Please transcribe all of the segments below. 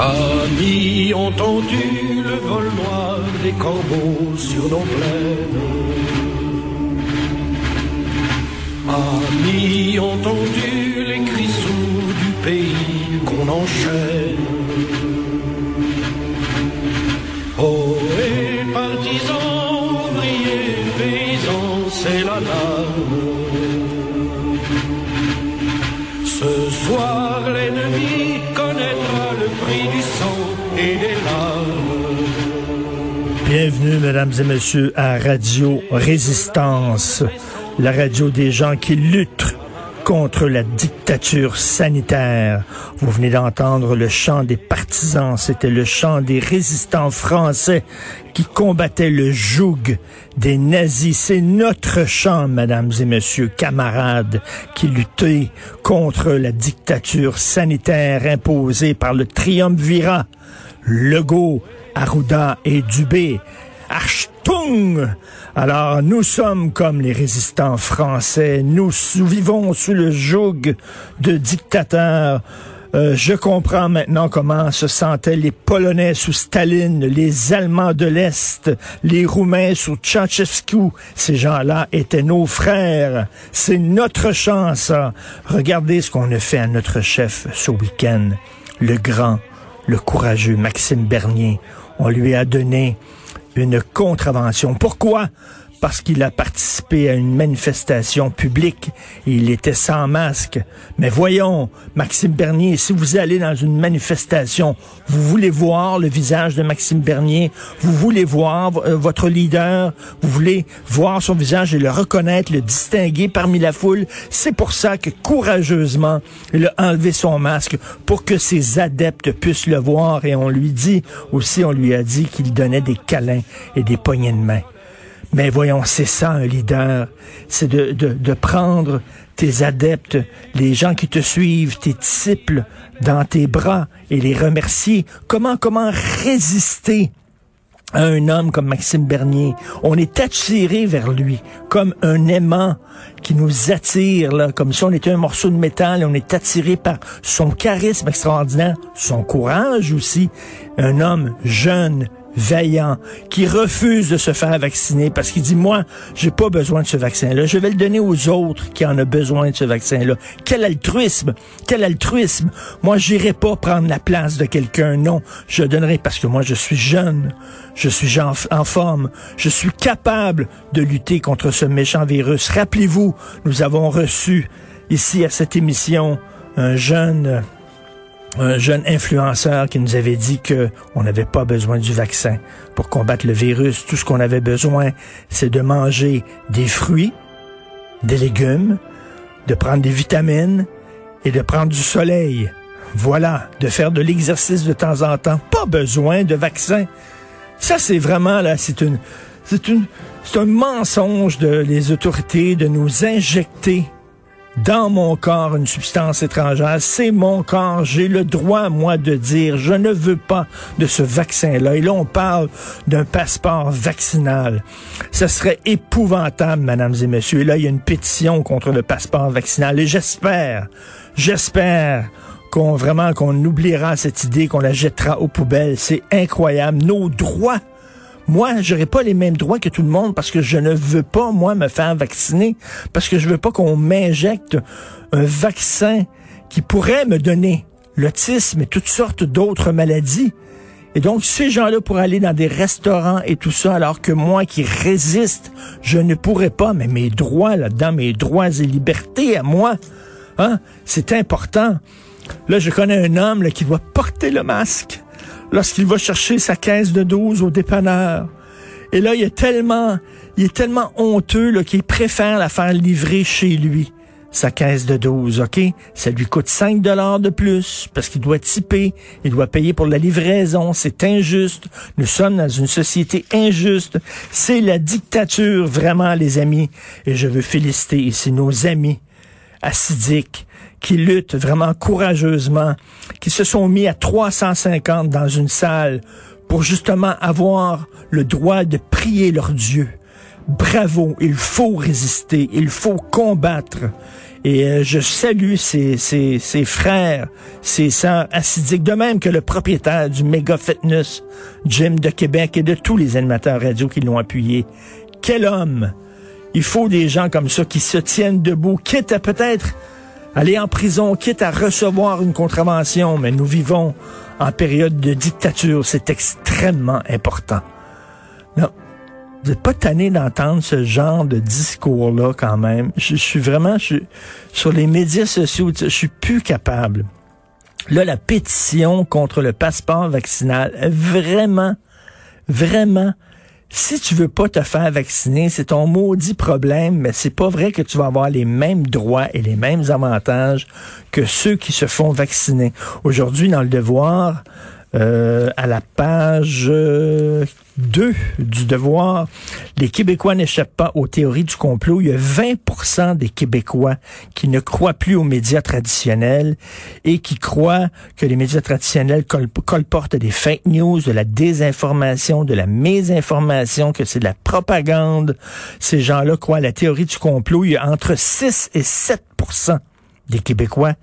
Amis entendu le vol noir des corbeaux sur nos plaines. Amis entendu les cris sourds du pays qu'on enchaîne. Oh, Bienvenue, mesdames et messieurs, à Radio Résistance, la radio des gens qui luttent contre la dictature sanitaire. Vous venez d'entendre le chant des partisans, c'était le chant des résistants français qui combattaient le joug des nazis. C'est notre chant, mesdames et messieurs, camarades, qui luttaient contre la dictature sanitaire imposée par le triumvirat. Legault, Arruda et Dubé. Achtung! Alors, nous sommes comme les résistants français. Nous vivons sous le joug de dictateurs. Euh, je comprends maintenant comment se sentaient les Polonais sous Staline, les Allemands de l'Est, les Roumains sous Ceausescu. Ces gens-là étaient nos frères. C'est notre chance. ça. Regardez ce qu'on a fait à notre chef ce week-end. Le grand, le courageux Maxime Bernier. On lui a donné une contravention. Pourquoi? Parce qu'il a participé à une manifestation publique et il était sans masque. Mais voyons, Maxime Bernier, si vous allez dans une manifestation, vous voulez voir le visage de Maxime Bernier, vous voulez voir euh, votre leader, vous voulez voir son visage et le reconnaître, le distinguer parmi la foule. C'est pour ça que courageusement, il a enlevé son masque pour que ses adeptes puissent le voir et on lui dit aussi, on lui a dit qu'il donnait des câlins et des poignées de main. Mais voyons, c'est ça un leader, c'est de, de, de prendre tes adeptes, les gens qui te suivent, tes disciples dans tes bras et les remercier. Comment, comment résister à un homme comme Maxime Bernier? On est attiré vers lui comme un aimant qui nous attire, là, comme si on était un morceau de métal on est attiré par son charisme extraordinaire, son courage aussi. Un homme jeune, vaillant, qui refuse de se faire vacciner parce qu'il dit, moi, j'ai pas besoin de ce vaccin-là. Je vais le donner aux autres qui en ont besoin de ce vaccin-là. Quel altruisme! Quel altruisme! Moi, j'irai pas prendre la place de quelqu'un. Non, je donnerai parce que moi, je suis jeune. Je suis en, en forme. Je suis capable de lutter contre ce méchant virus. Rappelez-vous, nous avons reçu ici à cette émission un jeune un jeune influenceur qui nous avait dit que on n'avait pas besoin du vaccin pour combattre le virus. Tout ce qu'on avait besoin, c'est de manger des fruits, des légumes, de prendre des vitamines et de prendre du soleil. Voilà, de faire de l'exercice de temps en temps. Pas besoin de vaccin. Ça, c'est vraiment là, c'est une, c'est une, c'est un mensonge de les autorités de nous injecter dans mon corps une substance étrangère. C'est mon corps. J'ai le droit, moi, de dire je ne veux pas de ce vaccin-là. Et là, on parle d'un passeport vaccinal. Ce serait épouvantable, mesdames et messieurs. Et là, il y a une pétition contre le passeport vaccinal. Et j'espère, j'espère qu'on vraiment qu'on oubliera cette idée, qu'on la jettera aux poubelles. C'est incroyable. Nos droits Moi, j'aurai pas les mêmes droits que tout le monde parce que je ne veux pas, moi, me faire vacciner, parce que je veux pas qu'on m'injecte un vaccin qui pourrait me donner l'autisme et toutes sortes d'autres maladies. Et donc, ces gens-là pourraient aller dans des restaurants et tout ça, alors que moi qui résiste, je ne pourrais pas, mais mes droits là-dedans, mes droits et libertés à moi, hein, c'est important. Là, je connais un homme qui doit porter le masque lorsqu'il va chercher sa caisse de 12 au dépanneur. Et là, il est tellement, il est tellement honteux qu'il préfère la faire livrer chez lui sa caisse de 12, OK? Ça lui coûte 5 dollars de plus parce qu'il doit typer, il doit payer pour la livraison, c'est injuste. Nous sommes dans une société injuste. C'est la dictature, vraiment, les amis. Et je veux féliciter ici nos amis acidiques qui luttent vraiment courageusement, qui se sont mis à 350 dans une salle pour justement avoir le droit de prier leur Dieu. Bravo, il faut résister, il faut combattre. Et euh, je salue ses, ses, ses, frères, ses sœurs acidiques, de même que le propriétaire du Méga Fitness Gym de Québec et de tous les animateurs radio qui l'ont appuyé. Quel homme! Il faut des gens comme ça qui se tiennent debout, quitte à peut-être aller en prison, quitte à recevoir une contravention, mais nous vivons en période de dictature. C'est extrêmement important. Non, vous n'êtes pas tanné d'entendre ce genre de discours-là quand même. Je, suis vraiment, sur les médias sociaux, je suis plus capable. Là, la pétition contre le passeport vaccinal, vraiment, vraiment, si tu veux pas te faire vacciner, c'est ton maudit problème, mais c'est pas vrai que tu vas avoir les mêmes droits et les mêmes avantages que ceux qui se font vacciner. Aujourd'hui, dans le devoir, euh, à la page 2 euh, du devoir, les Québécois n'échappent pas aux théories du complot. Il y a 20% des Québécois qui ne croient plus aux médias traditionnels et qui croient que les médias traditionnels colportent des fake news, de la désinformation, de la mésinformation, que c'est de la propagande. Ces gens-là croient à la théorie du complot. Il y a entre 6 et 7% des Québécois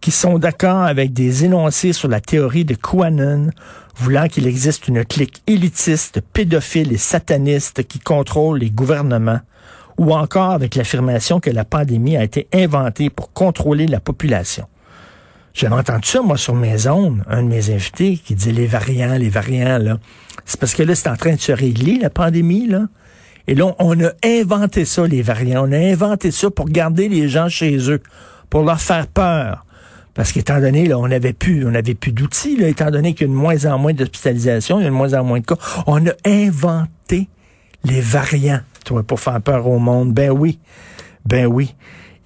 qui sont d'accord avec des énoncés sur la théorie de QAnon, voulant qu'il existe une clique élitiste, pédophile et sataniste qui contrôle les gouvernements, ou encore avec l'affirmation que la pandémie a été inventée pour contrôler la population. J'avais entendu ça, moi, sur mes ondes, un de mes invités qui disait les variants, les variants, là. C'est parce que là, c'est en train de se régler, la pandémie, là. Et là, on a inventé ça, les variants. On a inventé ça pour garder les gens chez eux, pour leur faire peur. Parce qu'étant donné, là, on n'avait plus, on avait plus d'outils, étant donné qu'il y a de moins en moins d'hospitalisation, il y a de moins en moins de cas. On a inventé les variants, toi, pour faire peur au monde. Ben oui. Ben oui.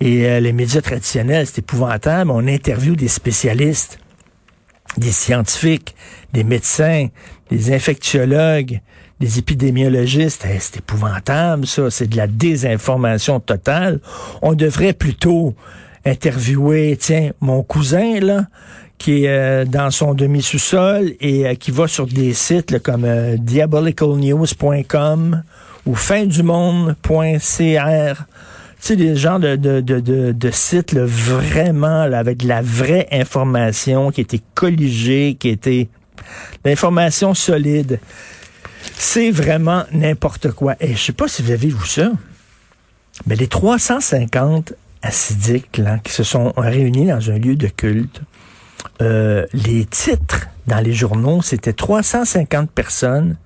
Et euh, les médias traditionnels, c'est épouvantable. On interviewe des spécialistes, des scientifiques, des médecins, des infectiologues, des épidémiologistes. c'est épouvantable, ça. C'est de la désinformation totale. On devrait plutôt interviewé, tiens, mon cousin, là, qui est euh, dans son demi-sous-sol et euh, qui va sur des sites comme euh, diabolicalnews.com ou findumonde.cr. Tu sais, des genres de, de, de, de, sites vraiment avec de la vraie information qui était colligée, qui était l'information solide. C'est vraiment n'importe quoi. Et je sais pas si vous avez vu ça, mais les 350 acidiques là, qui se sont réunis dans un lieu de culte. Euh, les titres dans les journaux, c'était 350 personnes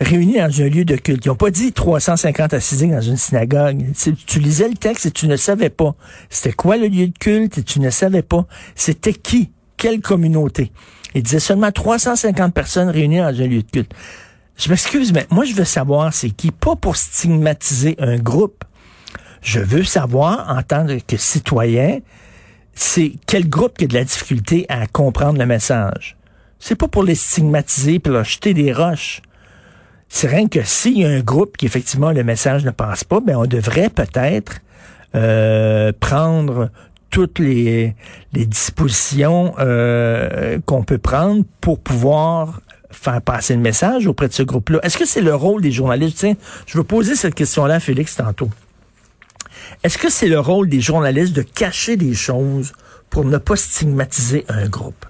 réunies dans un lieu de culte. Ils n'ont pas dit 350 acidiques dans une synagogue. Tu lisais le texte et tu ne savais pas. C'était quoi le lieu de culte et tu ne savais pas. C'était qui? Quelle communauté? Il disait seulement 350 personnes réunies dans un lieu de culte. Je m'excuse, mais moi, je veux savoir c'est qui? Pas pour stigmatiser un groupe, je veux savoir, en tant que citoyen, c'est quel groupe qui a de la difficulté à comprendre le message? C'est pas pour les stigmatiser pour leur jeter des roches. C'est rien que s'il y a un groupe qui effectivement le message ne passe pas, ben on devrait peut-être euh, prendre toutes les, dispositions euh, qu'on peut prendre pour pouvoir faire passer le message auprès de ce groupe-là. Est-ce que c'est le rôle des journalistes? Tiens, je veux poser cette question-là Félix tantôt. Est-ce que c'est le rôle des journalistes de cacher des choses pour ne pas stigmatiser un groupe?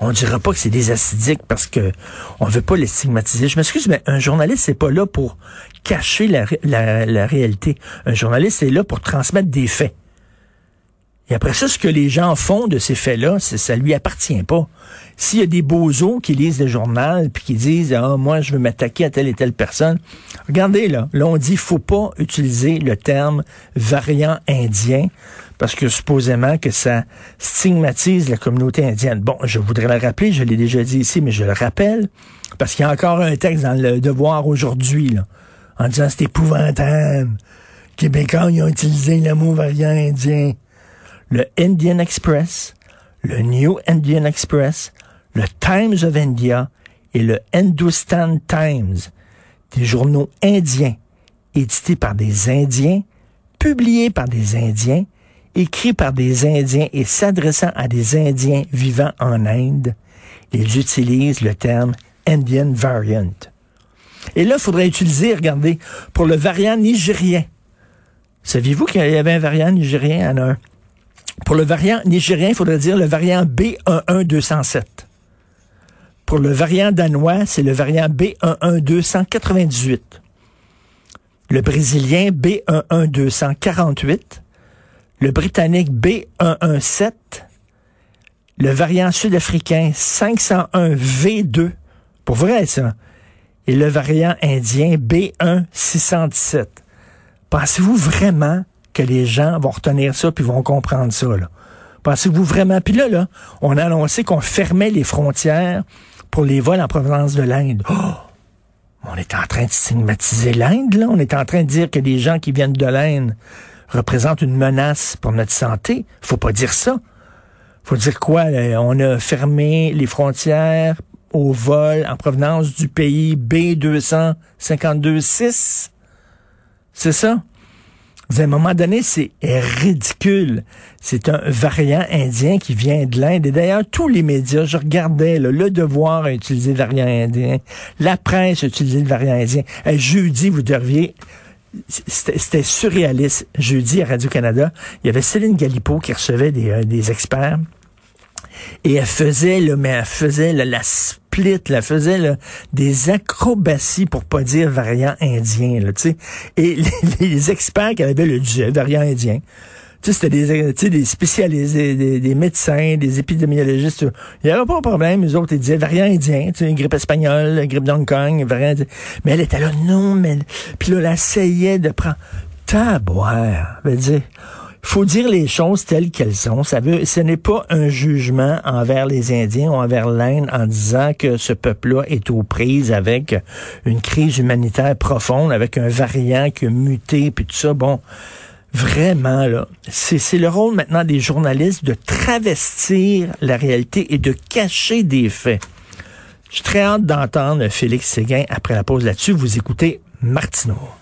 on dira pas que c'est des acidiques parce que on veut pas les stigmatiser. Je m'excuse, mais un journaliste, c'est pas là pour cacher la, la réalité. Un journaliste est là pour transmettre des faits. Et après ça, ce que les gens font de ces faits-là, ça lui appartient pas. S'il y a des bozos qui lisent le journal puis qui disent ah moi je veux m'attaquer à telle et telle personne, regardez là, là on dit faut pas utiliser le terme variant indien parce que supposément que ça stigmatise la communauté indienne. Bon, je voudrais le rappeler, je l'ai déjà dit ici, mais je le rappelle parce qu'il y a encore un texte dans le Devoir aujourd'hui là, en disant c'est épouvantable. Québécois ils ont utilisé le mot variant indien le Indian Express, le New Indian Express, le Times of India et le Hindustan Times, des journaux indiens, édités par des Indiens, publiés par des Indiens, écrits par des Indiens et s'adressant à des Indiens vivant en Inde, ils utilisent le terme Indian Variant. Et là, il faudrait utiliser, regardez, pour le variant nigérien. Saviez-vous qu'il y avait un variant nigérien? en un pour le variant nigérien, il faudrait dire le variant B11207. Pour le variant danois, c'est le variant B11298. Le brésilien B11248. Le britannique B117. Le variant sud-africain 501V2. Pour vrai, ça. Et le variant indien B1617. Pensez-vous vraiment que les gens vont retenir ça puis vont comprendre ça. Pensez-vous vraiment? Puis là, là, on a annoncé qu'on fermait les frontières pour les vols en provenance de l'Inde. Oh! On est en train de stigmatiser l'Inde, là. On est en train de dire que les gens qui viennent de l'Inde représentent une menace pour notre santé. Faut pas dire ça. Faut dire quoi? On a fermé les frontières aux vols en provenance du pays B252-6. C'est ça? À un moment donné, c'est ridicule. C'est un variant indien qui vient de l'Inde. Et d'ailleurs, tous les médias, je regardais, Le Devoir a utilisé le variant indien. La presse a utilisé le variant indien. jeudi, vous devriez c'était surréaliste. Jeudi à Radio-Canada, il y avait Céline Galipo qui recevait des, euh, des experts. Et elle faisait, là, mais elle faisait la split, elle faisait des acrobaties pour pas dire variant indien. Là, Et les, experts qui avaient le disaient variant indien. C'était des, des spécialistes, des, médecins, des épidémiologistes. Il n'y avait pas de problème. Les autres, ils disaient variant indien, grippe espagnole, grippe d'Hong Kong, variant indien. Mais elle était là, non, mais... Puis là, elle essayait de prendre... Taboire, veut dire faut dire les choses telles qu'elles sont. Ça veut, ce n'est pas un jugement envers les Indiens ou envers l'Inde en disant que ce peuple-là est aux prises avec une crise humanitaire profonde, avec un variant qui a muté, puis tout ça. Bon, vraiment, là, c'est le rôle maintenant des journalistes de travestir la réalité et de cacher des faits. Je suis très hâte d'entendre Félix Séguin après la pause là-dessus. Vous écoutez Martineau.